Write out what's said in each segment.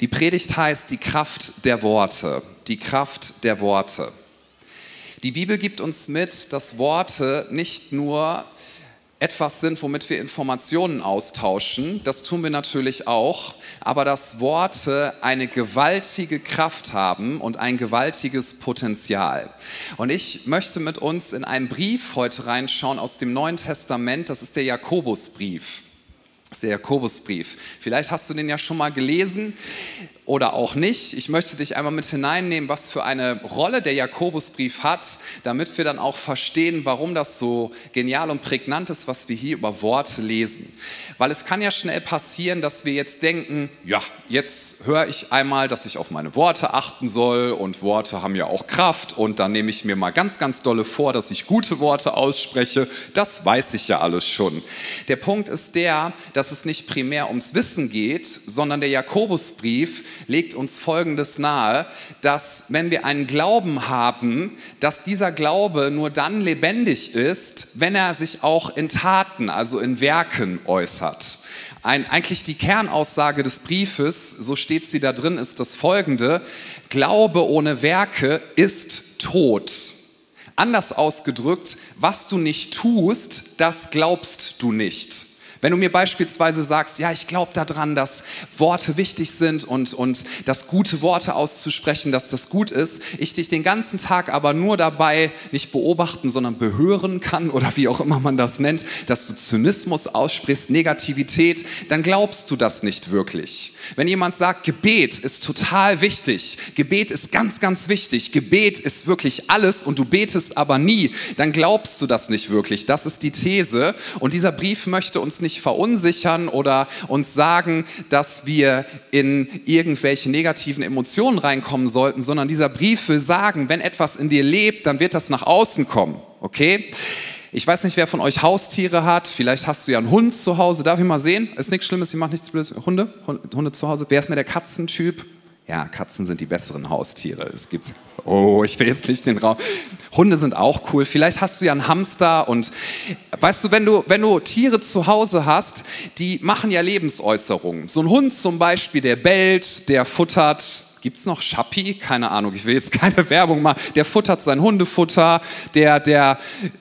Die Predigt heißt die Kraft der Worte. Die Kraft der Worte. Die Bibel gibt uns mit, dass Worte nicht nur etwas sind, womit wir Informationen austauschen. Das tun wir natürlich auch. Aber dass Worte eine gewaltige Kraft haben und ein gewaltiges Potenzial. Und ich möchte mit uns in einen Brief heute reinschauen aus dem Neuen Testament. Das ist der Jakobusbrief. Der Jakobusbrief. Vielleicht hast du den ja schon mal gelesen oder auch nicht. Ich möchte dich einmal mit hineinnehmen, was für eine Rolle der Jakobusbrief hat, damit wir dann auch verstehen, warum das so genial und prägnant ist, was wir hier über Worte lesen. Weil es kann ja schnell passieren, dass wir jetzt denken, ja, jetzt höre ich einmal, dass ich auf meine Worte achten soll und Worte haben ja auch Kraft und dann nehme ich mir mal ganz, ganz dolle vor, dass ich gute Worte ausspreche. Das weiß ich ja alles schon. Der Punkt ist der, dass es nicht primär ums Wissen geht, sondern der Jakobusbrief legt uns Folgendes nahe, dass wenn wir einen Glauben haben, dass dieser Glaube nur dann lebendig ist, wenn er sich auch in Taten, also in Werken äußert. Ein, eigentlich die Kernaussage des Briefes, so steht sie da drin, ist das folgende. Glaube ohne Werke ist tot. Anders ausgedrückt, was du nicht tust, das glaubst du nicht. Wenn du mir beispielsweise sagst, ja, ich glaube daran, dass Worte wichtig sind und, und dass gute Worte auszusprechen, dass das gut ist, ich dich den ganzen Tag aber nur dabei nicht beobachten, sondern behören kann oder wie auch immer man das nennt, dass du Zynismus aussprichst, Negativität, dann glaubst du das nicht wirklich. Wenn jemand sagt, Gebet ist total wichtig, Gebet ist ganz, ganz wichtig, Gebet ist wirklich alles und du betest aber nie, dann glaubst du das nicht wirklich. Das ist die These und dieser Brief möchte uns nicht nicht verunsichern oder uns sagen, dass wir in irgendwelche negativen Emotionen reinkommen sollten, sondern dieser Brief will sagen, wenn etwas in dir lebt, dann wird das nach außen kommen. Okay? Ich weiß nicht, wer von euch Haustiere hat. Vielleicht hast du ja einen Hund zu Hause. Darf ich mal sehen? Ist nichts Schlimmes, ich mache nichts Blödes. Hunde? Hunde zu Hause? Wer ist mir der Katzentyp? Ja, Katzen sind die besseren Haustiere. Es gibt's. Oh, ich will jetzt nicht den Raum. Hunde sind auch cool. Vielleicht hast du ja einen Hamster und weißt du, wenn du, wenn du Tiere zu Hause hast, die machen ja Lebensäußerungen. So ein Hund zum Beispiel, der bellt, der futtert, Gibt es noch Schappi? Keine Ahnung, ich will jetzt keine Werbung machen. Der futtert sein Hundefutter, der, der,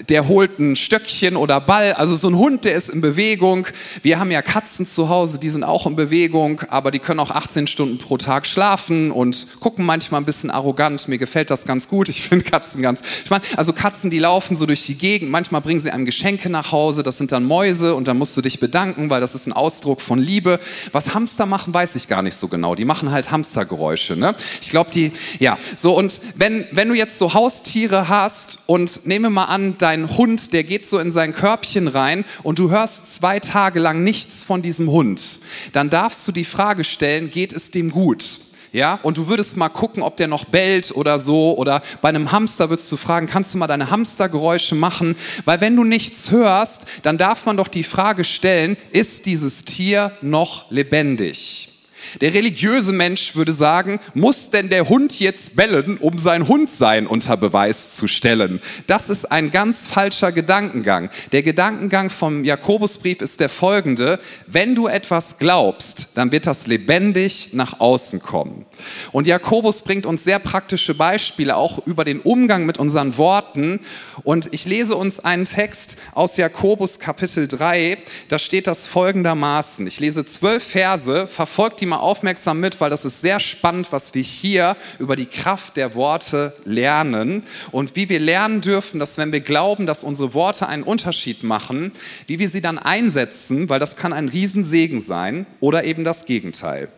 der holt ein Stöckchen oder Ball. Also so ein Hund, der ist in Bewegung. Wir haben ja Katzen zu Hause, die sind auch in Bewegung, aber die können auch 18 Stunden pro Tag schlafen und gucken manchmal ein bisschen arrogant. Mir gefällt das ganz gut. Ich finde Katzen ganz. Ich meine, also Katzen, die laufen so durch die Gegend. Manchmal bringen sie einem Geschenke nach Hause. Das sind dann Mäuse und dann musst du dich bedanken, weil das ist ein Ausdruck von Liebe. Was Hamster machen, weiß ich gar nicht so genau. Die machen halt Hamstergeräusche. Ne? Ich glaube, die, ja. So, und wenn, wenn du jetzt so Haustiere hast und nehme mal an, dein Hund, der geht so in sein Körbchen rein und du hörst zwei Tage lang nichts von diesem Hund, dann darfst du die Frage stellen, geht es dem gut? Ja, und du würdest mal gucken, ob der noch bellt oder so. Oder bei einem Hamster würdest du fragen, kannst du mal deine Hamstergeräusche machen? Weil wenn du nichts hörst, dann darf man doch die Frage stellen, ist dieses Tier noch lebendig? Der religiöse Mensch würde sagen, muss denn der Hund jetzt bellen, um sein Hundsein unter Beweis zu stellen? Das ist ein ganz falscher Gedankengang. Der Gedankengang vom Jakobusbrief ist der folgende, wenn du etwas glaubst, dann wird das lebendig nach außen kommen. Und Jakobus bringt uns sehr praktische Beispiele auch über den Umgang mit unseren Worten. Und ich lese uns einen Text aus Jakobus Kapitel 3, da steht das folgendermaßen. Ich lese zwölf Verse, verfolgt die mal aufmerksam mit, weil das ist sehr spannend, was wir hier über die Kraft der Worte lernen und wie wir lernen dürfen, dass wenn wir glauben, dass unsere Worte einen Unterschied machen, wie wir sie dann einsetzen, weil das kann ein Riesensegen sein oder eben das Gegenteil.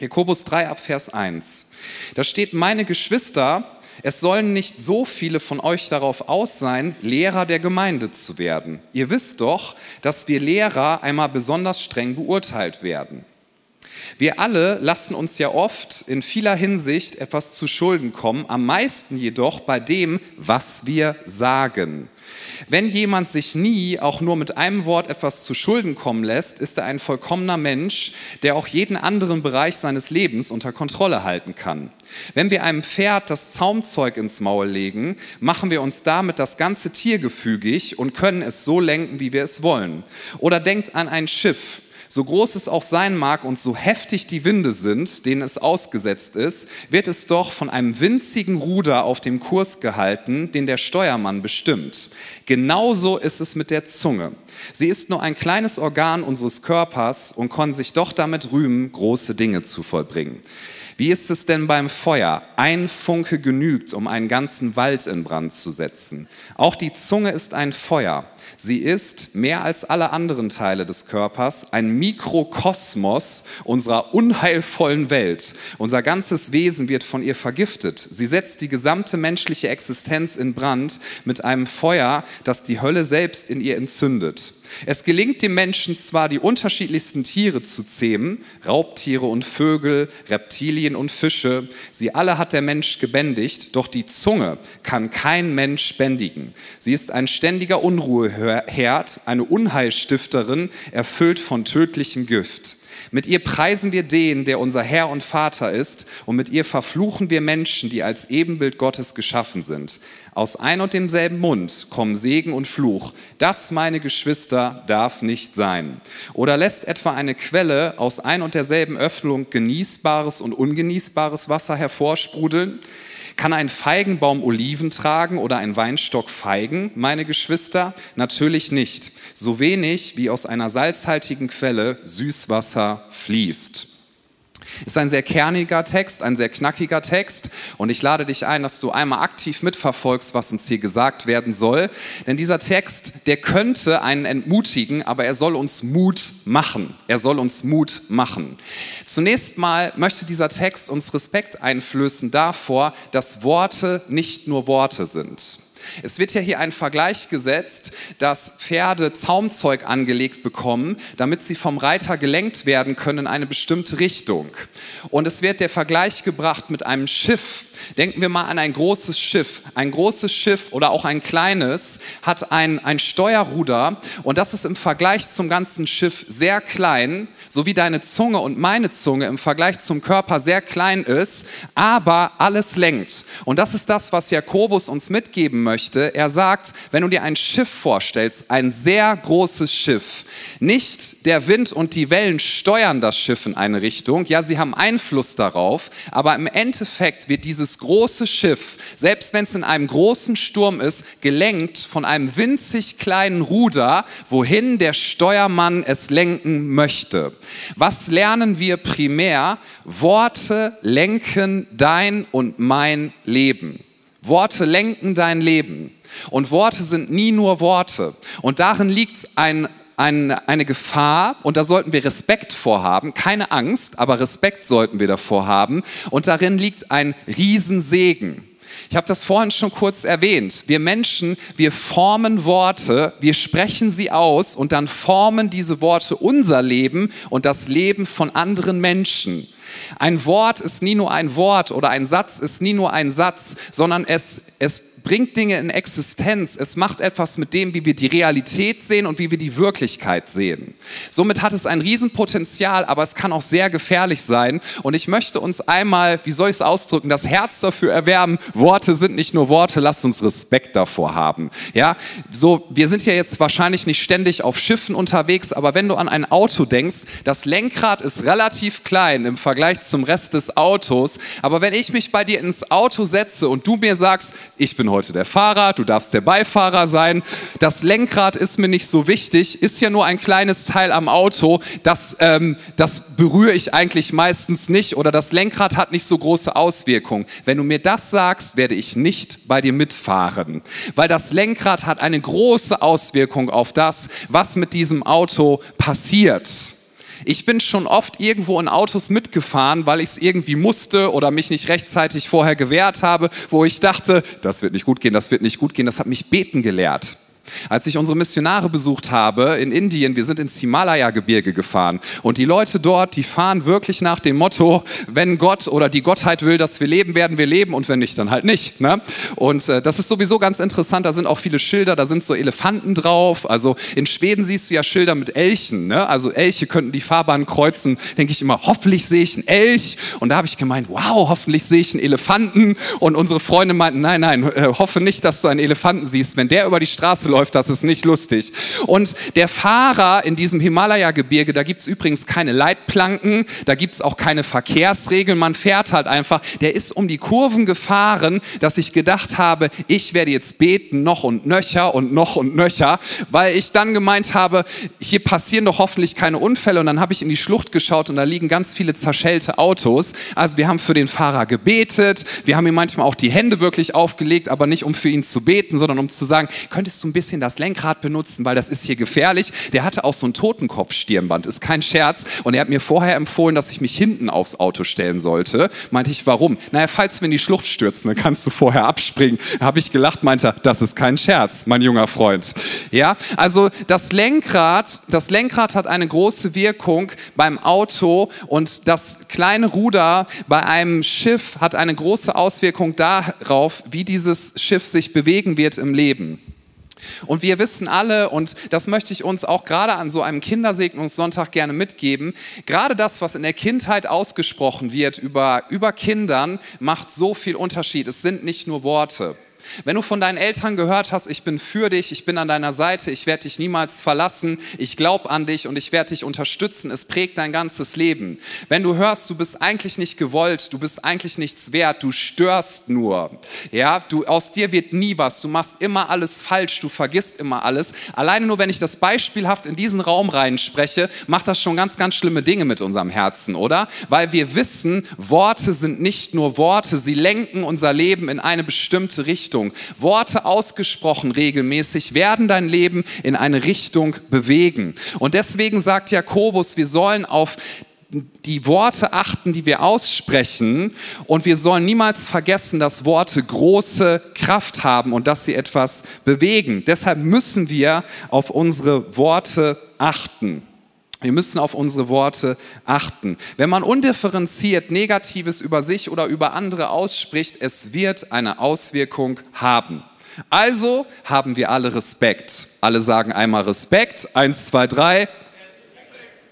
Jakobus 3 ab Vers 1. Da steht, meine Geschwister, es sollen nicht so viele von euch darauf aus sein, Lehrer der Gemeinde zu werden. Ihr wisst doch, dass wir Lehrer einmal besonders streng beurteilt werden. Wir alle lassen uns ja oft in vieler Hinsicht etwas zu Schulden kommen, am meisten jedoch bei dem, was wir sagen. Wenn jemand sich nie auch nur mit einem Wort etwas zu Schulden kommen lässt, ist er ein vollkommener Mensch, der auch jeden anderen Bereich seines Lebens unter Kontrolle halten kann. Wenn wir einem Pferd das Zaumzeug ins Maul legen, machen wir uns damit das ganze Tier gefügig und können es so lenken, wie wir es wollen. Oder denkt an ein Schiff. So groß es auch sein mag und so heftig die Winde sind, denen es ausgesetzt ist, wird es doch von einem winzigen Ruder auf dem Kurs gehalten, den der Steuermann bestimmt. Genauso ist es mit der Zunge. Sie ist nur ein kleines Organ unseres Körpers und kann sich doch damit rühmen, große Dinge zu vollbringen. Wie ist es denn beim Feuer? Ein Funke genügt, um einen ganzen Wald in Brand zu setzen. Auch die Zunge ist ein Feuer. Sie ist mehr als alle anderen Teile des Körpers ein Mikrokosmos unserer unheilvollen Welt. Unser ganzes Wesen wird von ihr vergiftet. Sie setzt die gesamte menschliche Existenz in Brand mit einem Feuer, das die Hölle selbst in ihr entzündet. Es gelingt dem Menschen zwar, die unterschiedlichsten Tiere zu zähmen, Raubtiere und Vögel, Reptilien und Fische, sie alle hat der Mensch gebändigt, doch die Zunge kann kein Mensch bändigen. Sie ist ein ständiger Unruheherd, eine Unheilstifterin, erfüllt von tödlichem Gift. Mit ihr preisen wir den, der unser Herr und Vater ist, und mit ihr verfluchen wir Menschen, die als Ebenbild Gottes geschaffen sind. Aus ein und demselben Mund kommen Segen und Fluch. Das, meine Geschwister, darf nicht sein. Oder lässt etwa eine Quelle aus ein und derselben Öffnung genießbares und ungenießbares Wasser hervorsprudeln? Kann ein Feigenbaum Oliven tragen oder ein Weinstock Feigen, meine Geschwister? Natürlich nicht. So wenig wie aus einer salzhaltigen Quelle Süßwasser fließt. Ist ein sehr kerniger Text, ein sehr knackiger Text und ich lade dich ein, dass du einmal aktiv mitverfolgst, was uns hier gesagt werden soll. Denn dieser Text, der könnte einen entmutigen, aber er soll uns Mut machen. Er soll uns Mut machen. Zunächst mal möchte dieser Text uns Respekt einflößen davor, dass Worte nicht nur Worte sind. Es wird ja hier ein Vergleich gesetzt, dass Pferde Zaumzeug angelegt bekommen, damit sie vom Reiter gelenkt werden können in eine bestimmte Richtung. Und es wird der Vergleich gebracht mit einem Schiff. Denken wir mal an ein großes Schiff. Ein großes Schiff oder auch ein kleines hat ein, ein Steuerruder und das ist im Vergleich zum ganzen Schiff sehr klein, so wie deine Zunge und meine Zunge im Vergleich zum Körper sehr klein ist, aber alles lenkt. Und das ist das, was Jakobus uns mitgeben möchte. Er sagt, wenn du dir ein Schiff vorstellst, ein sehr großes Schiff, nicht der Wind und die Wellen steuern das Schiff in eine Richtung, ja, sie haben Einfluss darauf, aber im Endeffekt wird dieses dieses große Schiff, selbst wenn es in einem großen Sturm ist, gelenkt von einem winzig kleinen Ruder, wohin der Steuermann es lenken möchte. Was lernen wir primär? Worte lenken dein und mein Leben. Worte lenken dein Leben. Und Worte sind nie nur Worte. Und darin liegt ein eine Gefahr und da sollten wir Respekt vorhaben, keine Angst, aber Respekt sollten wir davor haben und darin liegt ein Riesensegen. Ich habe das vorhin schon kurz erwähnt. Wir Menschen, wir formen Worte, wir sprechen sie aus und dann formen diese Worte unser Leben und das Leben von anderen Menschen. Ein Wort ist nie nur ein Wort oder ein Satz ist nie nur ein Satz, sondern es, es bringt Dinge in Existenz. Es macht etwas mit dem, wie wir die Realität sehen und wie wir die Wirklichkeit sehen. Somit hat es ein Riesenpotenzial, aber es kann auch sehr gefährlich sein. Und ich möchte uns einmal, wie soll ich es ausdrücken, das Herz dafür erwärmen. Worte sind nicht nur Worte, lasst uns Respekt davor haben. Ja, so, wir sind ja jetzt wahrscheinlich nicht ständig auf Schiffen unterwegs, aber wenn du an ein Auto denkst, das Lenkrad ist relativ klein im Vergleich zum Rest des Autos. Aber wenn ich mich bei dir ins Auto setze und du mir sagst, ich bin heute der Fahrer, du darfst der Beifahrer sein. Das Lenkrad ist mir nicht so wichtig, ist ja nur ein kleines Teil am Auto. Das, ähm, das berühre ich eigentlich meistens nicht oder das Lenkrad hat nicht so große Auswirkungen. Wenn du mir das sagst, werde ich nicht bei dir mitfahren, weil das Lenkrad hat eine große Auswirkung auf das, was mit diesem Auto passiert. Ich bin schon oft irgendwo in Autos mitgefahren, weil ich es irgendwie musste oder mich nicht rechtzeitig vorher gewehrt habe, wo ich dachte, das wird nicht gut gehen, das wird nicht gut gehen. Das hat mich beten gelehrt. Als ich unsere Missionare besucht habe in Indien, wir sind ins Himalaya-Gebirge gefahren und die Leute dort, die fahren wirklich nach dem Motto, wenn Gott oder die Gottheit will, dass wir leben, werden wir leben und wenn nicht, dann halt nicht. Ne? Und äh, das ist sowieso ganz interessant, da sind auch viele Schilder, da sind so Elefanten drauf. Also in Schweden siehst du ja Schilder mit Elchen, ne? also Elche könnten die Fahrbahn kreuzen, denke ich immer, hoffentlich sehe ich einen Elch und da habe ich gemeint, wow, hoffentlich sehe ich einen Elefanten und unsere Freunde meinten, nein, nein, äh, hoffe nicht, dass du einen Elefanten siehst, wenn der über die Straße läuft, das ist nicht lustig. Und der Fahrer in diesem Himalaya-Gebirge, da gibt es übrigens keine Leitplanken, da gibt es auch keine Verkehrsregeln, man fährt halt einfach. Der ist um die Kurven gefahren, dass ich gedacht habe, ich werde jetzt beten, noch und nöcher und noch und nöcher, weil ich dann gemeint habe, hier passieren doch hoffentlich keine Unfälle. Und dann habe ich in die Schlucht geschaut und da liegen ganz viele zerschellte Autos. Also wir haben für den Fahrer gebetet, wir haben ihm manchmal auch die Hände wirklich aufgelegt, aber nicht um für ihn zu beten, sondern um zu sagen, könntest du ein bisschen das Lenkrad benutzen, weil das ist hier gefährlich. Der hatte auch so ein Totenkopfstirnband, ist kein Scherz. Und er hat mir vorher empfohlen, dass ich mich hinten aufs Auto stellen sollte. Meinte ich, warum? Naja, falls wir in die Schlucht stürzen, dann kannst du vorher abspringen. Habe ich gelacht, meinte er, das ist kein Scherz, mein junger Freund. Ja, also das Lenkrad, das Lenkrad hat eine große Wirkung beim Auto und das kleine Ruder bei einem Schiff hat eine große Auswirkung darauf, wie dieses Schiff sich bewegen wird im Leben. Und wir wissen alle, und das möchte ich uns auch gerade an so einem Kindersegnungssonntag gerne mitgeben, gerade das, was in der Kindheit ausgesprochen wird über, über Kindern, macht so viel Unterschied. Es sind nicht nur Worte. Wenn du von deinen Eltern gehört hast, ich bin für dich, ich bin an deiner Seite, ich werde dich niemals verlassen, ich glaube an dich und ich werde dich unterstützen, es prägt dein ganzes Leben. Wenn du hörst, du bist eigentlich nicht gewollt, du bist eigentlich nichts wert, du störst nur, ja, du, aus dir wird nie was, du machst immer alles falsch, du vergisst immer alles. Alleine nur, wenn ich das beispielhaft in diesen Raum reinspreche, macht das schon ganz, ganz schlimme Dinge mit unserem Herzen, oder? Weil wir wissen, Worte sind nicht nur Worte, sie lenken unser Leben in eine bestimmte Richtung. Richtung. Worte ausgesprochen regelmäßig werden dein Leben in eine Richtung bewegen. Und deswegen sagt Jakobus, wir sollen auf die Worte achten, die wir aussprechen. Und wir sollen niemals vergessen, dass Worte große Kraft haben und dass sie etwas bewegen. Deshalb müssen wir auf unsere Worte achten. Wir müssen auf unsere Worte achten. Wenn man undifferenziert Negatives über sich oder über andere ausspricht, es wird eine Auswirkung haben. Also haben wir alle Respekt. Alle sagen einmal Respekt. Eins, zwei, drei.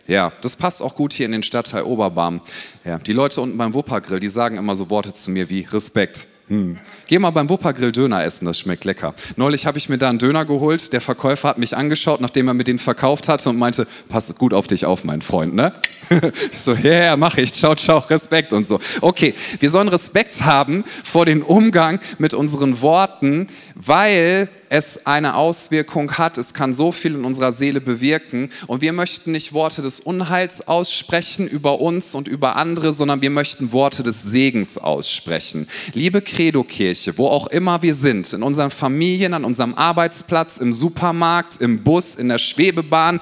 Ja, das passt auch gut hier in den Stadtteil Oberbarm. Ja, die Leute unten beim Wuppergrill, die sagen immer so Worte zu mir wie Respekt. Hm. Geh mal beim Wuppergrill Döner essen, das schmeckt lecker. Neulich habe ich mir da einen Döner geholt. Der Verkäufer hat mich angeschaut, nachdem er mir den verkauft hatte und meinte, pass gut auf dich auf, mein Freund, ne? ich so, ja, yeah, mach ich. Ciao, ciao, Respekt und so. Okay, wir sollen Respekt haben vor dem Umgang mit unseren Worten, weil es eine Auswirkung hat. Es kann so viel in unserer Seele bewirken. Und wir möchten nicht Worte des Unheils aussprechen über uns und über andere, sondern wir möchten Worte des Segens aussprechen. Liebe Credo-Kirche, wo auch immer wir sind, in unseren Familien, an unserem Arbeitsplatz, im Supermarkt, im Bus, in der Schwebebahn,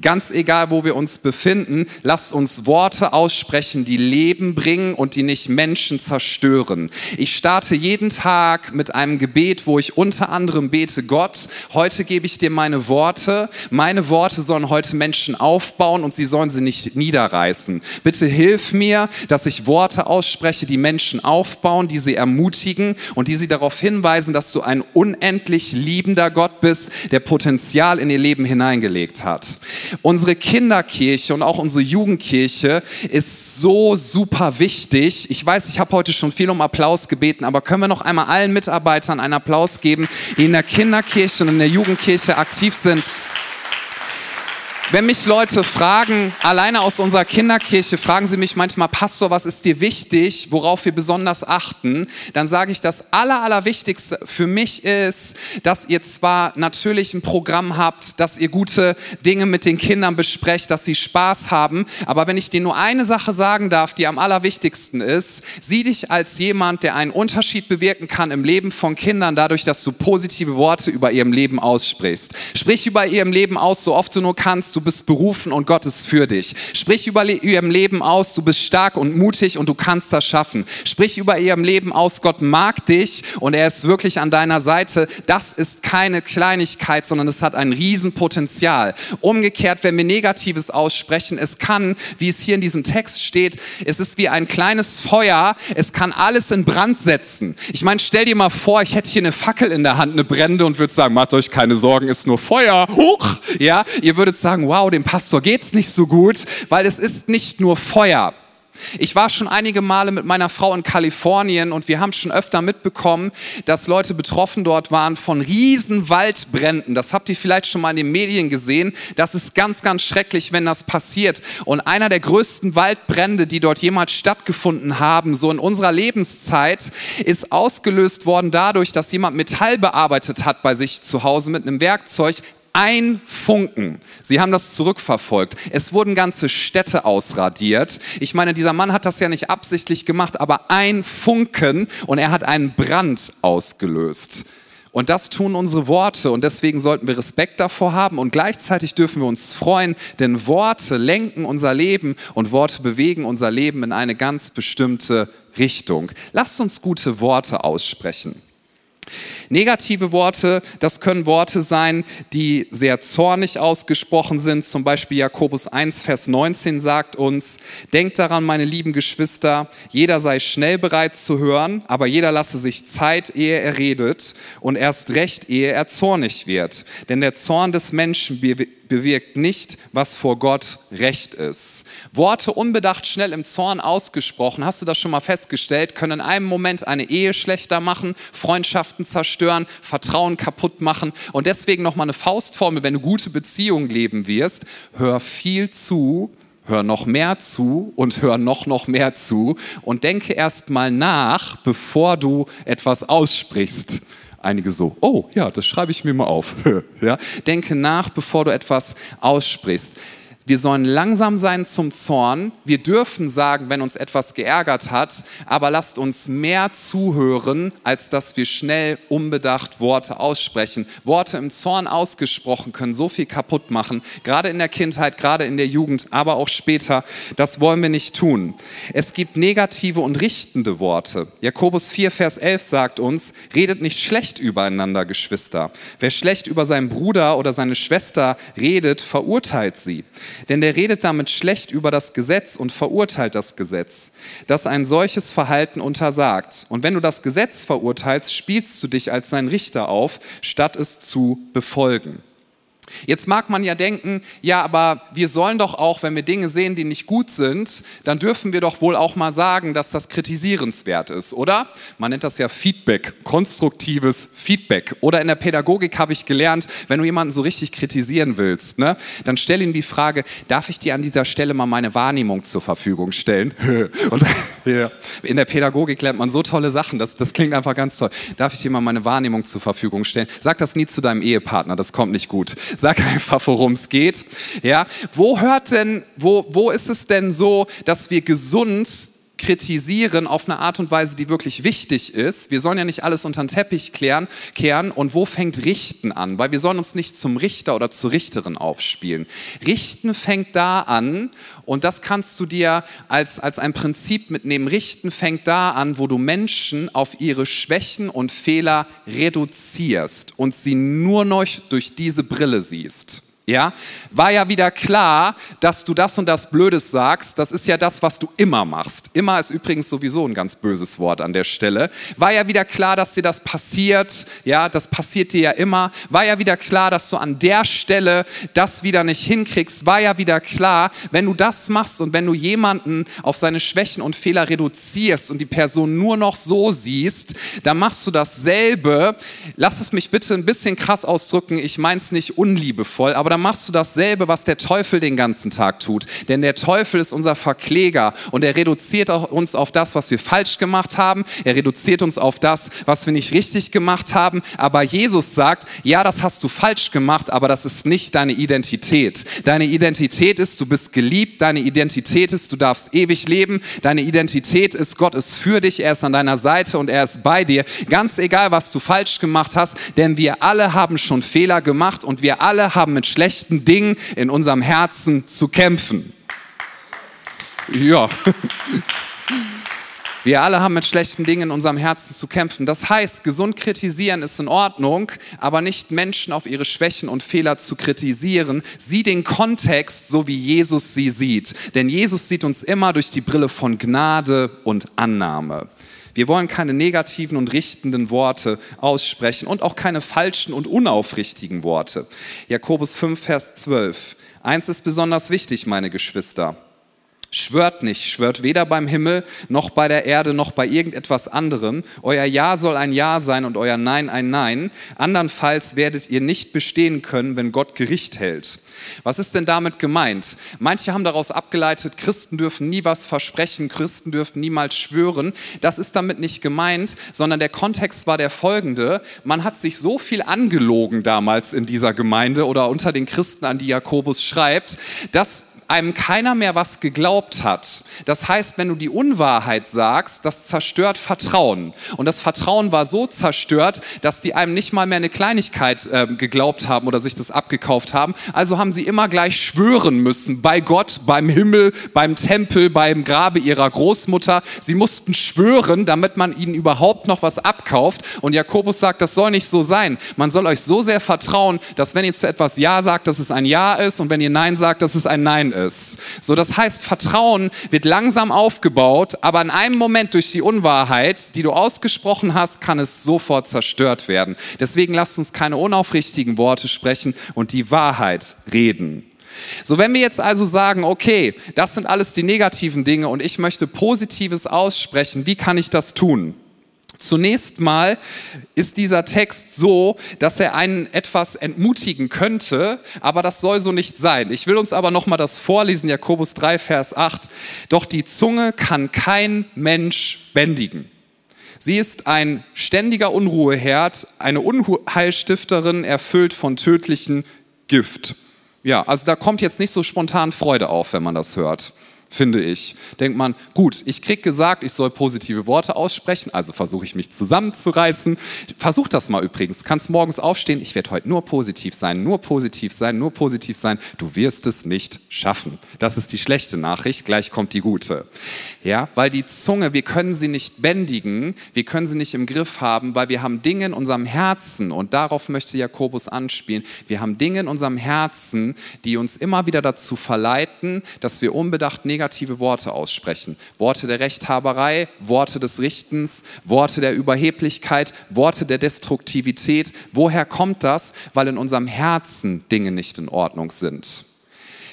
ganz egal, wo wir uns befinden, lasst uns Worte aussprechen, die Leben bringen und die nicht Menschen zerstören. Ich starte jeden Tag mit einem Gebet, wo ich unter anderem bete, Gott, heute gebe ich dir meine Worte. Meine Worte sollen heute Menschen aufbauen und sie sollen sie nicht niederreißen. Bitte hilf mir, dass ich Worte ausspreche, die Menschen aufbauen, die sie ermutigen und die sie darauf hinweisen, dass du ein unendlich liebender Gott bist, der Potenzial in ihr Leben hineingelegt hat. Unsere Kinderkirche und auch unsere Jugendkirche ist so super wichtig. Ich weiß, ich habe heute schon viel um Applaus gebeten, aber können wir noch einmal allen Mitarbeitern einen Applaus geben, die in der Kinderkirche und in der Jugendkirche aktiv sind? Wenn mich Leute fragen, alleine aus unserer Kinderkirche, fragen sie mich manchmal, Pastor, was ist dir wichtig, worauf wir besonders achten, dann sage ich, das Aller, Allerwichtigste für mich ist, dass ihr zwar natürlich ein Programm habt, dass ihr gute Dinge mit den Kindern besprecht, dass sie Spaß haben, aber wenn ich dir nur eine Sache sagen darf, die am allerwichtigsten ist, sieh dich als jemand, der einen Unterschied bewirken kann im Leben von Kindern, dadurch, dass du positive Worte über ihrem Leben aussprichst. Sprich über ihrem Leben aus, so oft du nur kannst, du bist berufen und Gott ist für dich. Sprich über ihrem Leben aus, du bist stark und mutig und du kannst das schaffen. Sprich über ihrem Leben aus, Gott mag dich und er ist wirklich an deiner Seite. Das ist keine Kleinigkeit, sondern es hat ein Riesenpotenzial. Umgekehrt, wenn wir Negatives aussprechen, es kann, wie es hier in diesem Text steht, es ist wie ein kleines Feuer, es kann alles in Brand setzen. Ich meine, stell dir mal vor, ich hätte hier eine Fackel in der Hand, eine brennende und würde sagen, macht euch keine Sorgen, ist nur Feuer. Huch! Ja, ihr würdet sagen, wow, dem Pastor geht's nicht so gut, weil es ist nicht nur Feuer. Ich war schon einige Male mit meiner Frau in Kalifornien und wir haben schon öfter mitbekommen, dass Leute betroffen dort waren von riesen Waldbränden. Das habt ihr vielleicht schon mal in den Medien gesehen. Das ist ganz, ganz schrecklich, wenn das passiert. Und einer der größten Waldbrände, die dort jemals stattgefunden haben, so in unserer Lebenszeit, ist ausgelöst worden dadurch, dass jemand Metall bearbeitet hat bei sich zu Hause mit einem Werkzeug, ein Funken. Sie haben das zurückverfolgt. Es wurden ganze Städte ausradiert. Ich meine, dieser Mann hat das ja nicht absichtlich gemacht, aber ein Funken und er hat einen Brand ausgelöst. Und das tun unsere Worte und deswegen sollten wir Respekt davor haben und gleichzeitig dürfen wir uns freuen, denn Worte lenken unser Leben und Worte bewegen unser Leben in eine ganz bestimmte Richtung. Lasst uns gute Worte aussprechen. Negative Worte, das können Worte sein, die sehr zornig ausgesprochen sind. Zum Beispiel Jakobus 1, Vers 19 sagt uns, denkt daran, meine lieben Geschwister, jeder sei schnell bereit zu hören, aber jeder lasse sich Zeit, ehe er redet und erst recht, ehe er zornig wird. Denn der Zorn des Menschen bewirkt nicht, was vor Gott recht ist. Worte unbedacht schnell im Zorn ausgesprochen, hast du das schon mal festgestellt, können in einem Moment eine Ehe schlechter machen, Freundschaften zerstören, Vertrauen kaputt machen. Und deswegen nochmal eine Faustformel, wenn du gute Beziehungen leben wirst, hör viel zu, hör noch mehr zu und hör noch, noch mehr zu und denke erst mal nach, bevor du etwas aussprichst. Einige so, oh ja, das schreibe ich mir mal auf. ja? Denke nach, bevor du etwas aussprichst. Wir sollen langsam sein zum Zorn. Wir dürfen sagen, wenn uns etwas geärgert hat, aber lasst uns mehr zuhören, als dass wir schnell unbedacht Worte aussprechen. Worte im Zorn ausgesprochen können so viel kaputt machen, gerade in der Kindheit, gerade in der Jugend, aber auch später. Das wollen wir nicht tun. Es gibt negative und richtende Worte. Jakobus 4, Vers 11 sagt uns, redet nicht schlecht übereinander, Geschwister. Wer schlecht über seinen Bruder oder seine Schwester redet, verurteilt sie. Denn der redet damit schlecht über das Gesetz und verurteilt das Gesetz, das ein solches Verhalten untersagt. Und wenn du das Gesetz verurteilst, spielst du dich als sein Richter auf, statt es zu befolgen. Jetzt mag man ja denken, ja, aber wir sollen doch auch, wenn wir Dinge sehen, die nicht gut sind, dann dürfen wir doch wohl auch mal sagen, dass das kritisierenswert ist, oder? Man nennt das ja Feedback, konstruktives Feedback. Oder in der Pädagogik habe ich gelernt, wenn du jemanden so richtig kritisieren willst, ne, dann stell ihm die Frage, darf ich dir an dieser Stelle mal meine Wahrnehmung zur Verfügung stellen? Und in der Pädagogik lernt man so tolle Sachen, das, das klingt einfach ganz toll. Darf ich dir mal meine Wahrnehmung zur Verfügung stellen? Sag das nie zu deinem Ehepartner, das kommt nicht gut sag einfach, worum es geht. Ja, wo hört denn, wo, wo ist es denn so, dass wir gesund kritisieren auf eine Art und Weise, die wirklich wichtig ist. Wir sollen ja nicht alles unter den Teppich klären, kehren. Und wo fängt Richten an? Weil wir sollen uns nicht zum Richter oder zur Richterin aufspielen. Richten fängt da an und das kannst du dir als, als ein Prinzip mitnehmen. Richten fängt da an, wo du Menschen auf ihre Schwächen und Fehler reduzierst und sie nur noch durch diese Brille siehst. Ja, war ja wieder klar, dass du das und das Blödes sagst. Das ist ja das, was du immer machst. Immer ist übrigens sowieso ein ganz böses Wort an der Stelle. War ja wieder klar, dass dir das passiert. Ja, das passiert dir ja immer. War ja wieder klar, dass du an der Stelle das wieder nicht hinkriegst. War ja wieder klar, wenn du das machst und wenn du jemanden auf seine Schwächen und Fehler reduzierst und die Person nur noch so siehst, dann machst du dasselbe. Lass es mich bitte ein bisschen krass ausdrücken. Ich meine es nicht unliebevoll, aber dann machst du dasselbe, was der Teufel den ganzen Tag tut. Denn der Teufel ist unser Verkläger und er reduziert uns auf das, was wir falsch gemacht haben. Er reduziert uns auf das, was wir nicht richtig gemacht haben. Aber Jesus sagt, ja, das hast du falsch gemacht, aber das ist nicht deine Identität. Deine Identität ist, du bist geliebt. Deine Identität ist, du darfst ewig leben. Deine Identität ist, Gott ist für dich, er ist an deiner Seite und er ist bei dir. Ganz egal, was du falsch gemacht hast, denn wir alle haben schon Fehler gemacht und wir alle haben mit schlechten schlechten Dingen in unserem Herzen zu kämpfen. Ja. Wir alle haben mit schlechten Dingen in unserem Herzen zu kämpfen. Das heißt, gesund kritisieren ist in Ordnung, aber nicht Menschen auf ihre Schwächen und Fehler zu kritisieren. Sieh den Kontext, so wie Jesus sie sieht. Denn Jesus sieht uns immer durch die Brille von Gnade und Annahme. Wir wollen keine negativen und richtenden Worte aussprechen und auch keine falschen und unaufrichtigen Worte. Jakobus 5, Vers 12. Eins ist besonders wichtig, meine Geschwister. Schwört nicht, schwört weder beim Himmel noch bei der Erde noch bei irgendetwas anderem. Euer Ja soll ein Ja sein und euer Nein ein Nein. Andernfalls werdet ihr nicht bestehen können, wenn Gott Gericht hält. Was ist denn damit gemeint? Manche haben daraus abgeleitet, Christen dürfen nie was versprechen, Christen dürfen niemals schwören. Das ist damit nicht gemeint, sondern der Kontext war der folgende. Man hat sich so viel angelogen damals in dieser Gemeinde oder unter den Christen, an die Jakobus schreibt, dass einem keiner mehr was geglaubt hat. Das heißt, wenn du die Unwahrheit sagst, das zerstört Vertrauen. Und das Vertrauen war so zerstört, dass die einem nicht mal mehr eine Kleinigkeit äh, geglaubt haben oder sich das abgekauft haben. Also haben sie immer gleich schwören müssen bei Gott, beim Himmel, beim Tempel, beim Grabe ihrer Großmutter. Sie mussten schwören, damit man ihnen überhaupt noch was abkauft. Und Jakobus sagt, das soll nicht so sein. Man soll euch so sehr vertrauen, dass wenn ihr zu etwas Ja sagt, dass es ein Ja ist und wenn ihr Nein sagt, dass es ein Nein ist. So, das heißt, Vertrauen wird langsam aufgebaut, aber in einem Moment durch die Unwahrheit, die du ausgesprochen hast, kann es sofort zerstört werden. Deswegen lasst uns keine unaufrichtigen Worte sprechen und die Wahrheit reden. So, wenn wir jetzt also sagen, okay, das sind alles die negativen Dinge und ich möchte Positives aussprechen, wie kann ich das tun? Zunächst mal ist dieser Text so, dass er einen etwas entmutigen könnte, aber das soll so nicht sein. Ich will uns aber noch mal das vorlesen, Jakobus 3 Vers 8. Doch die Zunge kann kein Mensch bändigen. Sie ist ein ständiger Unruheherd, eine Unheilstifterin, erfüllt von tödlichem Gift. Ja, also da kommt jetzt nicht so spontan Freude auf, wenn man das hört finde ich. Denkt man, gut, ich krieg gesagt, ich soll positive Worte aussprechen, also versuche ich mich zusammenzureißen. Versuch das mal übrigens. Kannst morgens aufstehen, ich werde heute nur positiv sein, nur positiv sein, nur positiv sein. Du wirst es nicht schaffen. Das ist die schlechte Nachricht, gleich kommt die gute. Ja, weil die Zunge, wir können sie nicht bändigen, wir können sie nicht im Griff haben, weil wir haben Dinge in unserem Herzen und darauf möchte Jakobus anspielen. Wir haben Dinge in unserem Herzen, die uns immer wieder dazu verleiten, dass wir unbedacht negativ negative Worte aussprechen. Worte der Rechthaberei, Worte des Richtens, Worte der Überheblichkeit, Worte der Destruktivität. Woher kommt das? Weil in unserem Herzen Dinge nicht in Ordnung sind.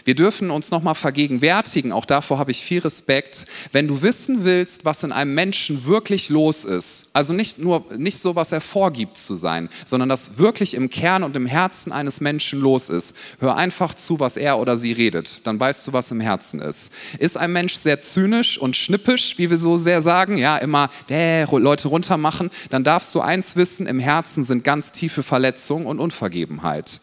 Wir dürfen uns nochmal vergegenwärtigen, auch davor habe ich viel Respekt, wenn du wissen willst, was in einem Menschen wirklich los ist, also nicht nur nicht so, was er vorgibt zu sein, sondern das wirklich im Kern und im Herzen eines Menschen los ist, hör einfach zu, was er oder sie redet, dann weißt du, was im Herzen ist. Ist ein Mensch sehr zynisch und schnippisch, wie wir so sehr sagen, ja, immer äh, Leute runtermachen, dann darfst du eins wissen, im Herzen sind ganz tiefe Verletzungen und Unvergebenheit.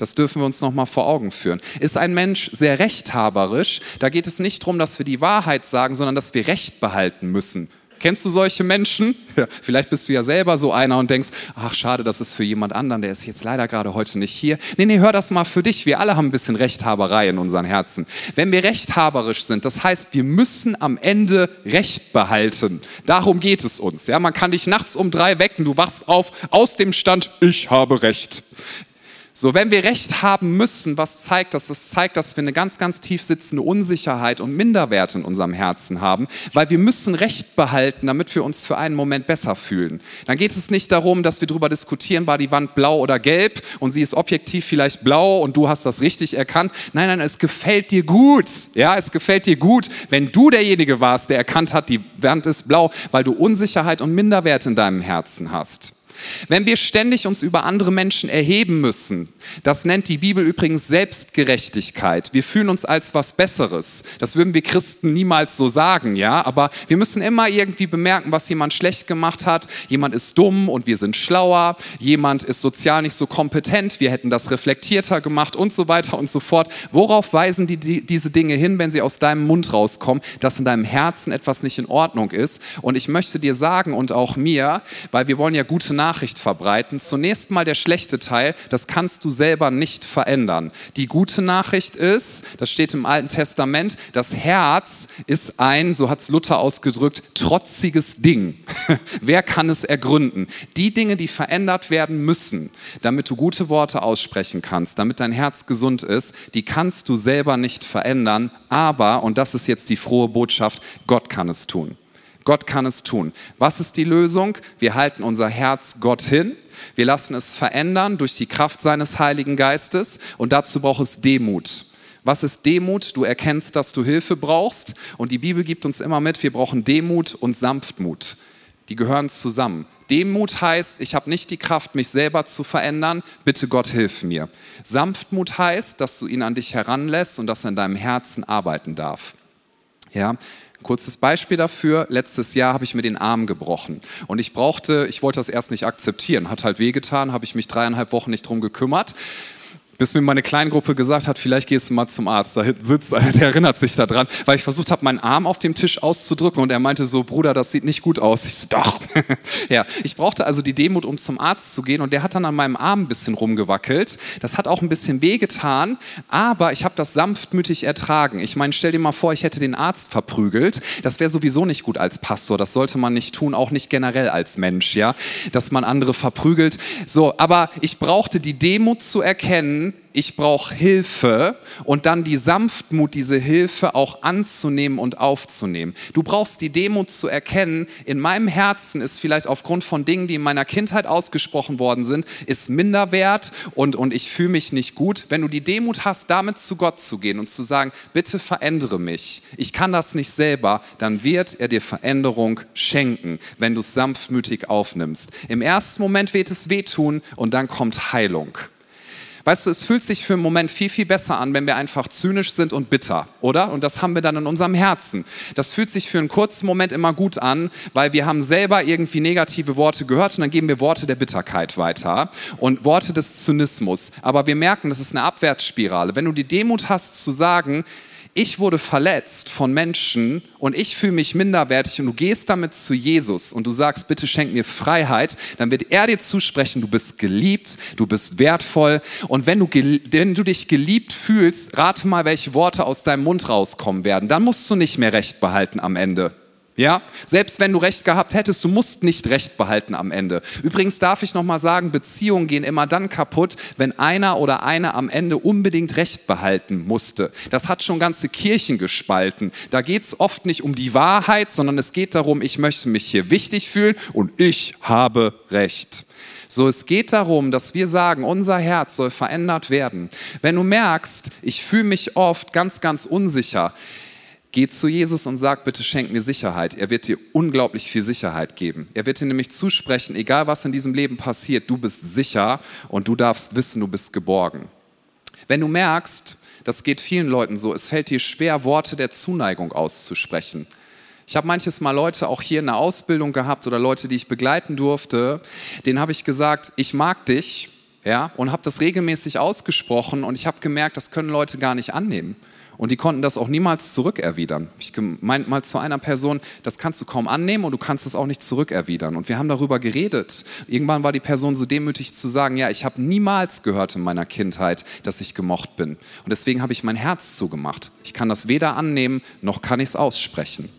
Das dürfen wir uns noch mal vor Augen führen. Ist ein Mensch sehr rechthaberisch, da geht es nicht darum, dass wir die Wahrheit sagen, sondern dass wir Recht behalten müssen. Kennst du solche Menschen? Ja, vielleicht bist du ja selber so einer und denkst, ach schade, das ist für jemand anderen, der ist jetzt leider gerade heute nicht hier. Nee, nee, hör das mal für dich. Wir alle haben ein bisschen Rechthaberei in unseren Herzen. Wenn wir rechthaberisch sind, das heißt, wir müssen am Ende Recht behalten. Darum geht es uns. Ja, man kann dich nachts um drei wecken, du wachst auf aus dem Stand, ich habe Recht. So, wenn wir Recht haben müssen, was zeigt das? Das zeigt, dass wir eine ganz, ganz tief sitzende Unsicherheit und Minderwert in unserem Herzen haben, weil wir müssen Recht behalten, damit wir uns für einen Moment besser fühlen. Dann geht es nicht darum, dass wir darüber diskutieren, war die Wand blau oder gelb und sie ist objektiv vielleicht blau und du hast das richtig erkannt. Nein, nein, es gefällt dir gut. Ja, es gefällt dir gut, wenn du derjenige warst, der erkannt hat, die Wand ist blau, weil du Unsicherheit und Minderwert in deinem Herzen hast. Wenn wir ständig uns über andere Menschen erheben müssen, das nennt die Bibel übrigens Selbstgerechtigkeit. Wir fühlen uns als was Besseres. Das würden wir Christen niemals so sagen, ja, aber wir müssen immer irgendwie bemerken, was jemand schlecht gemacht hat. Jemand ist dumm und wir sind schlauer. Jemand ist sozial nicht so kompetent. Wir hätten das reflektierter gemacht und so weiter und so fort. Worauf weisen die, die, diese Dinge hin, wenn sie aus deinem Mund rauskommen, dass in deinem Herzen etwas nicht in Ordnung ist? Und ich möchte dir sagen und auch mir, weil wir wollen ja gute Nachrichten Nachricht verbreiten. Zunächst mal der schlechte Teil, das kannst du selber nicht verändern. Die gute Nachricht ist, das steht im Alten Testament, das Herz ist ein, so hat es Luther ausgedrückt, trotziges Ding. Wer kann es ergründen? Die Dinge, die verändert werden müssen, damit du gute Worte aussprechen kannst, damit dein Herz gesund ist, die kannst du selber nicht verändern, aber, und das ist jetzt die frohe Botschaft, Gott kann es tun. Gott kann es tun. Was ist die Lösung? Wir halten unser Herz Gott hin. Wir lassen es verändern durch die Kraft seines Heiligen Geistes und dazu braucht es Demut. Was ist Demut? Du erkennst, dass du Hilfe brauchst. Und die Bibel gibt uns immer mit, wir brauchen Demut und Sanftmut. Die gehören zusammen. Demut heißt, ich habe nicht die Kraft, mich selber zu verändern. Bitte Gott, hilf mir. Sanftmut heißt, dass du ihn an dich heranlässt und dass er in deinem Herzen arbeiten darf. Ja, Kurzes Beispiel dafür, letztes Jahr habe ich mir den Arm gebrochen. Und ich brauchte, ich wollte das erst nicht akzeptieren, hat halt wehgetan, habe ich mich dreieinhalb Wochen nicht drum gekümmert bis mir meine Kleingruppe gesagt hat, vielleicht gehst du mal zum Arzt. Da sitzt einer, der erinnert sich daran, weil ich versucht habe, meinen Arm auf dem Tisch auszudrücken und er meinte so, Bruder, das sieht nicht gut aus. Ich so, doch. ja, ich brauchte also die Demut, um zum Arzt zu gehen und der hat dann an meinem Arm ein bisschen rumgewackelt. Das hat auch ein bisschen wehgetan, aber ich habe das sanftmütig ertragen. Ich meine, stell dir mal vor, ich hätte den Arzt verprügelt. Das wäre sowieso nicht gut als Pastor. Das sollte man nicht tun, auch nicht generell als Mensch, ja, dass man andere verprügelt. So, aber ich brauchte die Demut zu erkennen, ich brauche Hilfe und dann die Sanftmut, diese Hilfe auch anzunehmen und aufzunehmen. Du brauchst die Demut zu erkennen, in meinem Herzen ist vielleicht aufgrund von Dingen, die in meiner Kindheit ausgesprochen worden sind, ist minderwert und, und ich fühle mich nicht gut. Wenn du die Demut hast, damit zu Gott zu gehen und zu sagen, bitte verändere mich, ich kann das nicht selber, dann wird er dir Veränderung schenken, wenn du es sanftmütig aufnimmst. Im ersten Moment wird es wehtun und dann kommt Heilung. Weißt du, es fühlt sich für einen Moment viel, viel besser an, wenn wir einfach zynisch sind und bitter, oder? Und das haben wir dann in unserem Herzen. Das fühlt sich für einen kurzen Moment immer gut an, weil wir haben selber irgendwie negative Worte gehört und dann geben wir Worte der Bitterkeit weiter und Worte des Zynismus. Aber wir merken, das ist eine Abwärtsspirale. Wenn du die Demut hast zu sagen, ich wurde verletzt von Menschen und ich fühle mich minderwertig und du gehst damit zu Jesus und du sagst, bitte schenk mir Freiheit, dann wird er dir zusprechen, du bist geliebt, du bist wertvoll und wenn du, wenn du dich geliebt fühlst, rate mal, welche Worte aus deinem Mund rauskommen werden. Dann musst du nicht mehr Recht behalten am Ende. Ja, selbst wenn du recht gehabt hättest, du musst nicht recht behalten am Ende. Übrigens darf ich noch mal sagen, Beziehungen gehen immer dann kaputt, wenn einer oder eine am Ende unbedingt recht behalten musste. Das hat schon ganze Kirchen gespalten. Da geht es oft nicht um die Wahrheit, sondern es geht darum, ich möchte mich hier wichtig fühlen und ich habe recht. So, es geht darum, dass wir sagen, unser Herz soll verändert werden. Wenn du merkst, ich fühle mich oft ganz, ganz unsicher, Geh zu Jesus und sag, bitte schenk mir Sicherheit. Er wird dir unglaublich viel Sicherheit geben. Er wird dir nämlich zusprechen, egal was in diesem Leben passiert, du bist sicher und du darfst wissen, du bist geborgen. Wenn du merkst, das geht vielen Leuten so, es fällt dir schwer, Worte der Zuneigung auszusprechen. Ich habe manches Mal Leute auch hier in der Ausbildung gehabt oder Leute, die ich begleiten durfte, denen habe ich gesagt, ich mag dich, ja, und habe das regelmäßig ausgesprochen und ich habe gemerkt, das können Leute gar nicht annehmen. Und die konnten das auch niemals zurückerwidern. Ich gemeint mal zu einer Person, das kannst du kaum annehmen und du kannst es auch nicht zurückerwidern. Und wir haben darüber geredet. Irgendwann war die Person so demütig zu sagen, ja, ich habe niemals gehört in meiner Kindheit, dass ich gemocht bin. Und deswegen habe ich mein Herz zugemacht. Ich kann das weder annehmen, noch kann ich es aussprechen.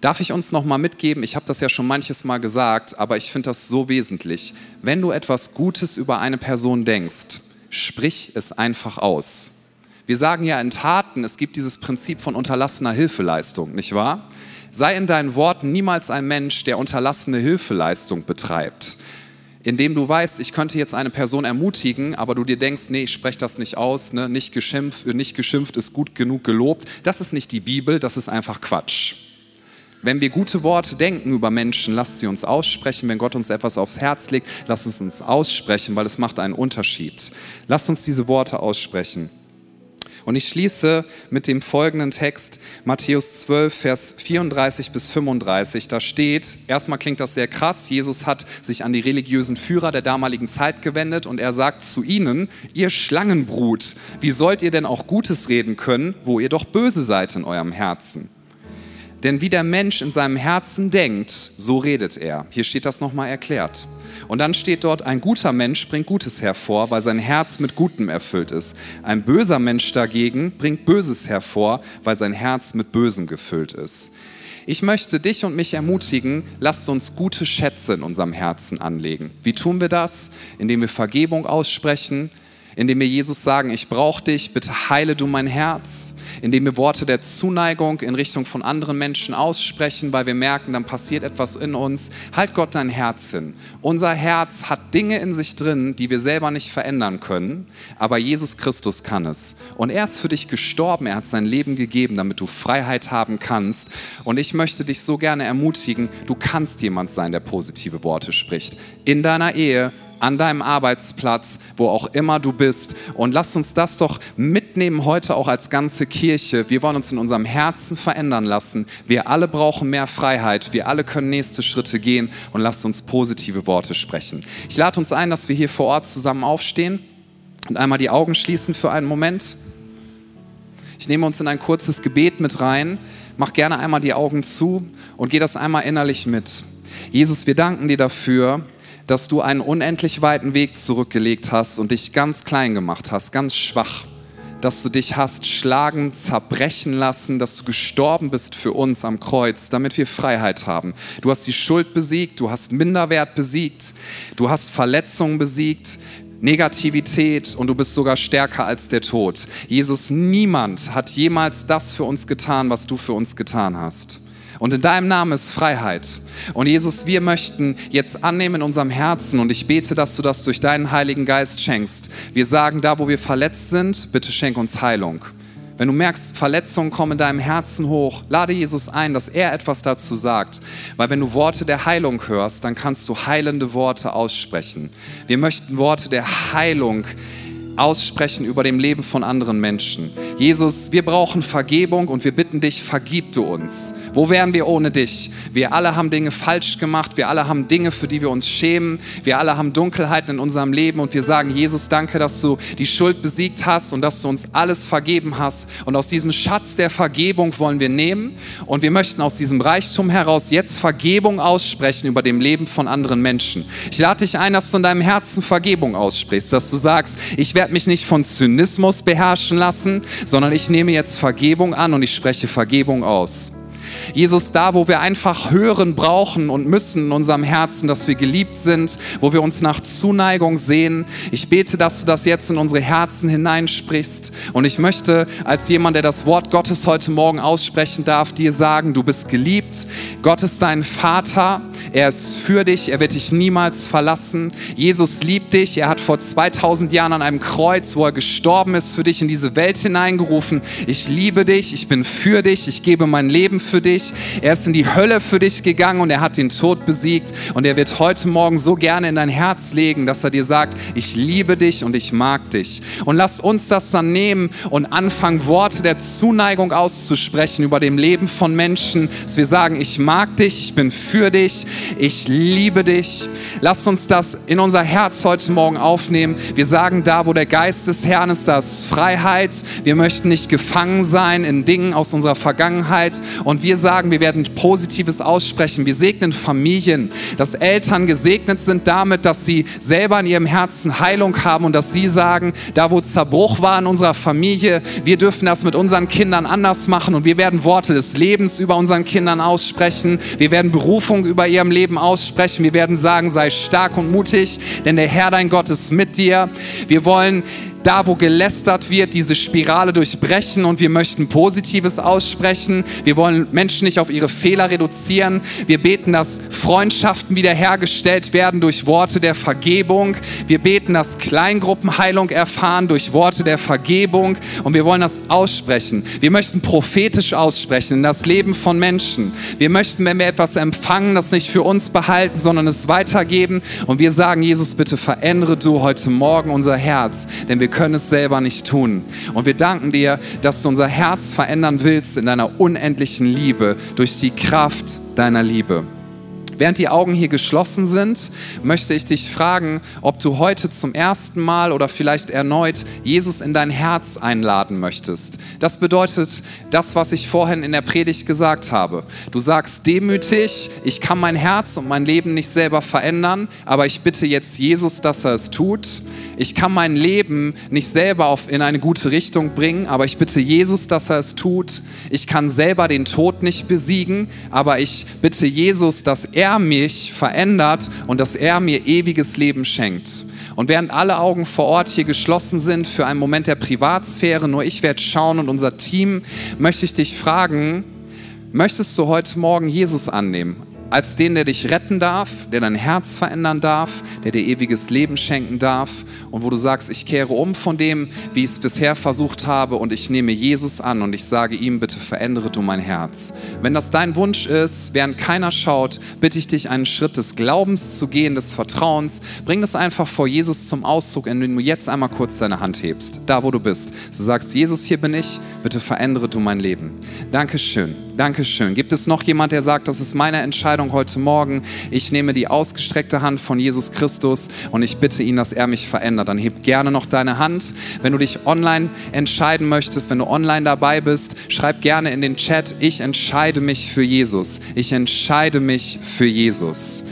Darf ich uns noch mal mitgeben, ich habe das ja schon manches Mal gesagt, aber ich finde das so wesentlich. Wenn du etwas Gutes über eine Person denkst, sprich es einfach aus. Wir sagen ja in Taten, es gibt dieses Prinzip von unterlassener Hilfeleistung, nicht wahr? Sei in deinen Worten niemals ein Mensch, der unterlassene Hilfeleistung betreibt. Indem du weißt, ich könnte jetzt eine Person ermutigen, aber du dir denkst, nee, ich spreche das nicht aus, ne? nicht, geschimpft, nicht geschimpft ist gut genug gelobt. Das ist nicht die Bibel, das ist einfach Quatsch. Wenn wir gute Worte denken über Menschen, lasst sie uns aussprechen. Wenn Gott uns etwas aufs Herz legt, lasst es uns aussprechen, weil es macht einen Unterschied. Lasst uns diese Worte aussprechen. Und ich schließe mit dem folgenden Text, Matthäus 12, Vers 34 bis 35. Da steht, erstmal klingt das sehr krass, Jesus hat sich an die religiösen Führer der damaligen Zeit gewendet und er sagt zu ihnen, ihr Schlangenbrut, wie sollt ihr denn auch Gutes reden können, wo ihr doch böse seid in eurem Herzen? Denn wie der Mensch in seinem Herzen denkt, so redet er. Hier steht das nochmal erklärt. Und dann steht dort, ein guter Mensch bringt Gutes hervor, weil sein Herz mit Gutem erfüllt ist. Ein böser Mensch dagegen bringt Böses hervor, weil sein Herz mit Bösem gefüllt ist. Ich möchte dich und mich ermutigen, lasst uns gute Schätze in unserem Herzen anlegen. Wie tun wir das? Indem wir Vergebung aussprechen, indem wir Jesus sagen, ich brauche dich, bitte heile du mein Herz, indem wir Worte der Zuneigung in Richtung von anderen Menschen aussprechen, weil wir merken, dann passiert etwas in uns. Halt Gott dein Herz hin. Unser Herz hat Dinge in sich drin, die wir selber nicht verändern können, aber Jesus Christus kann es. Und er ist für dich gestorben, er hat sein Leben gegeben, damit du Freiheit haben kannst. Und ich möchte dich so gerne ermutigen, du kannst jemand sein, der positive Worte spricht. In deiner Ehe, an deinem Arbeitsplatz, wo auch immer du bist. Und lass uns das doch mitnehmen heute auch als ganze Kirche. Wir wollen uns in unserem Herzen verändern lassen. Wir alle brauchen mehr Freiheit. Wir alle können nächste Schritte gehen und lasst uns positive Worte sprechen. Ich lade uns ein, dass wir hier vor Ort zusammen aufstehen und einmal die Augen schließen für einen Moment. Ich nehme uns in ein kurzes Gebet mit rein. Mach gerne einmal die Augen zu und geh das einmal innerlich mit. Jesus, wir danken dir dafür, dass du einen unendlich weiten Weg zurückgelegt hast und dich ganz klein gemacht hast, ganz schwach. Dass du dich hast schlagen, zerbrechen lassen, dass du gestorben bist für uns am Kreuz, damit wir Freiheit haben. Du hast die Schuld besiegt, du hast Minderwert besiegt, du hast Verletzungen besiegt, Negativität und du bist sogar stärker als der Tod. Jesus, niemand hat jemals das für uns getan, was du für uns getan hast. Und in deinem Namen ist Freiheit. Und Jesus, wir möchten jetzt annehmen in unserem Herzen und ich bete, dass du das durch deinen Heiligen Geist schenkst. Wir sagen, da wo wir verletzt sind, bitte schenk uns Heilung. Wenn du merkst, Verletzungen kommen in deinem Herzen hoch, lade Jesus ein, dass er etwas dazu sagt. Weil wenn du Worte der Heilung hörst, dann kannst du heilende Worte aussprechen. Wir möchten Worte der Heilung aussprechen über dem Leben von anderen Menschen. Jesus, wir brauchen Vergebung und wir bitten dich, vergib du uns. Wo wären wir ohne dich? Wir alle haben Dinge falsch gemacht, wir alle haben Dinge, für die wir uns schämen, wir alle haben Dunkelheiten in unserem Leben und wir sagen, Jesus, danke, dass du die Schuld besiegt hast und dass du uns alles vergeben hast. Und aus diesem Schatz der Vergebung wollen wir nehmen und wir möchten aus diesem Reichtum heraus jetzt Vergebung aussprechen über dem Leben von anderen Menschen. Ich lade dich ein, dass du in deinem Herzen Vergebung aussprichst, dass du sagst, ich werde werde mich nicht von Zynismus beherrschen lassen, sondern ich nehme jetzt Vergebung an und ich spreche Vergebung aus. Jesus, da, wo wir einfach hören brauchen und müssen in unserem Herzen, dass wir geliebt sind, wo wir uns nach Zuneigung sehen. Ich bete, dass du das jetzt in unsere Herzen hineinsprichst. Und ich möchte als jemand, der das Wort Gottes heute Morgen aussprechen darf, dir sagen, du bist geliebt. Gott ist dein Vater. Er ist für dich. Er wird dich niemals verlassen. Jesus liebt dich. Er hat vor 2000 Jahren an einem Kreuz, wo er gestorben ist, für dich in diese Welt hineingerufen. Ich liebe dich. Ich bin für dich. Ich gebe mein Leben für dich. Er ist in die Hölle für dich gegangen und er hat den Tod besiegt. Und er wird heute Morgen so gerne in dein Herz legen, dass er dir sagt, ich liebe dich und ich mag dich. Und lass uns das dann nehmen und anfangen, Worte der Zuneigung auszusprechen über dem Leben von Menschen, dass wir sagen, ich mag dich, ich bin für dich, ich liebe dich. Lass uns das in unser Herz heute Morgen aufnehmen. Wir sagen, da wo der Geist des Herrn ist, da ist Freiheit. Wir möchten nicht gefangen sein in Dingen aus unserer Vergangenheit. Und wir sagen, wir werden Positives aussprechen. Wir segnen Familien, dass Eltern gesegnet sind damit, dass sie selber in ihrem Herzen Heilung haben und dass sie sagen, da wo Zerbruch war in unserer Familie, wir dürfen das mit unseren Kindern anders machen und wir werden Worte des Lebens über unseren Kindern aussprechen. Wir werden Berufung über ihrem Leben aussprechen. Wir werden sagen, sei stark und mutig, denn der Herr dein Gott ist mit dir. Wir wollen da, wo gelästert wird, diese Spirale durchbrechen und wir möchten Positives aussprechen. Wir wollen Menschen nicht auf ihre Fehler reduzieren. Wir beten, dass Freundschaften wiederhergestellt werden durch Worte der Vergebung. Wir beten, dass Kleingruppenheilung erfahren durch Worte der Vergebung und wir wollen das aussprechen. Wir möchten prophetisch aussprechen in das Leben von Menschen. Wir möchten, wenn wir etwas empfangen, das nicht für uns behalten, sondern es weitergeben und wir sagen, Jesus, bitte verändere du heute Morgen unser Herz, denn wir können es selber nicht tun. Und wir danken dir, dass du unser Herz verändern willst in deiner unendlichen Liebe durch die Kraft deiner Liebe. Während die Augen hier geschlossen sind, möchte ich dich fragen, ob du heute zum ersten Mal oder vielleicht erneut Jesus in dein Herz einladen möchtest. Das bedeutet das, was ich vorhin in der Predigt gesagt habe. Du sagst demütig, ich kann mein Herz und mein Leben nicht selber verändern, aber ich bitte jetzt Jesus, dass er es tut. Ich kann mein Leben nicht selber auf, in eine gute Richtung bringen, aber ich bitte Jesus, dass er es tut. Ich kann selber den Tod nicht besiegen, aber ich bitte Jesus, dass er er mich verändert und dass er mir ewiges Leben schenkt. Und während alle Augen vor Ort hier geschlossen sind für einen Moment der Privatsphäre, nur ich werde schauen und unser Team, möchte ich dich fragen, möchtest du heute Morgen Jesus annehmen? Als den, der dich retten darf, der dein Herz verändern darf, der dir ewiges Leben schenken darf und wo du sagst, ich kehre um von dem, wie ich es bisher versucht habe und ich nehme Jesus an und ich sage ihm, bitte verändere du mein Herz. Wenn das dein Wunsch ist, während keiner schaut, bitte ich dich, einen Schritt des Glaubens zu gehen, des Vertrauens. Bring das einfach vor Jesus zum Ausdruck, indem du jetzt einmal kurz deine Hand hebst, da wo du bist. Du sagst, Jesus, hier bin ich, bitte verändere du mein Leben. Dankeschön, Dankeschön. Gibt es noch jemand, der sagt, das ist meine Entscheidung? Entscheidung heute Morgen. Ich nehme die ausgestreckte Hand von Jesus Christus und ich bitte ihn, dass er mich verändert. Dann heb gerne noch deine Hand. Wenn du dich online entscheiden möchtest, wenn du online dabei bist, schreib gerne in den Chat, ich entscheide mich für Jesus. Ich entscheide mich für Jesus.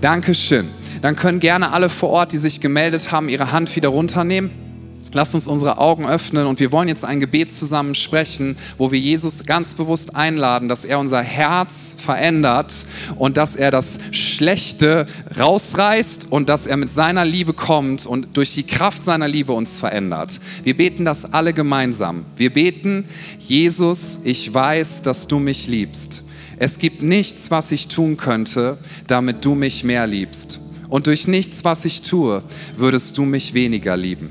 Dankeschön. Dann können gerne alle vor Ort, die sich gemeldet haben, ihre Hand wieder runternehmen. Lass uns unsere Augen öffnen und wir wollen jetzt ein Gebet zusammen sprechen, wo wir Jesus ganz bewusst einladen, dass er unser Herz verändert und dass er das Schlechte rausreißt und dass er mit seiner Liebe kommt und durch die Kraft seiner Liebe uns verändert. Wir beten das alle gemeinsam. Wir beten, Jesus, ich weiß, dass du mich liebst. Es gibt nichts, was ich tun könnte, damit du mich mehr liebst. Und durch nichts, was ich tue, würdest du mich weniger lieben.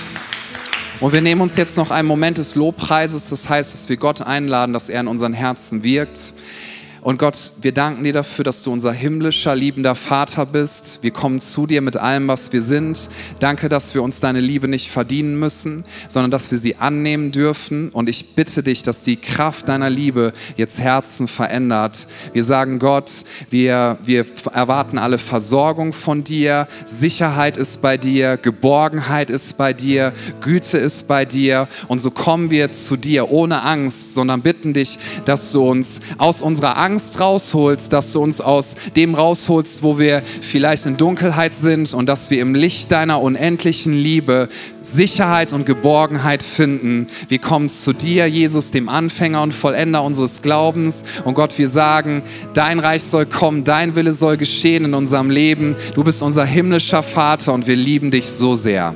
Und wir nehmen uns jetzt noch einen Moment des Lobpreises, das heißt, dass wir Gott einladen, dass er in unseren Herzen wirkt. Und Gott, wir danken dir dafür, dass du unser himmlischer, liebender Vater bist. Wir kommen zu dir mit allem, was wir sind. Danke, dass wir uns deine Liebe nicht verdienen müssen, sondern dass wir sie annehmen dürfen. Und ich bitte dich, dass die Kraft deiner Liebe jetzt Herzen verändert. Wir sagen Gott, wir, wir erwarten alle Versorgung von dir. Sicherheit ist bei dir, Geborgenheit ist bei dir, Güte ist bei dir. Und so kommen wir zu dir ohne Angst, sondern bitten dich, dass du uns aus unserer Angst Angst rausholst, dass du uns aus dem rausholst, wo wir vielleicht in Dunkelheit sind und dass wir im Licht deiner unendlichen Liebe Sicherheit und Geborgenheit finden. Wir kommen zu dir, Jesus, dem Anfänger und Vollender unseres Glaubens. Und Gott, wir sagen, dein Reich soll kommen, dein Wille soll geschehen in unserem Leben. Du bist unser himmlischer Vater und wir lieben dich so sehr.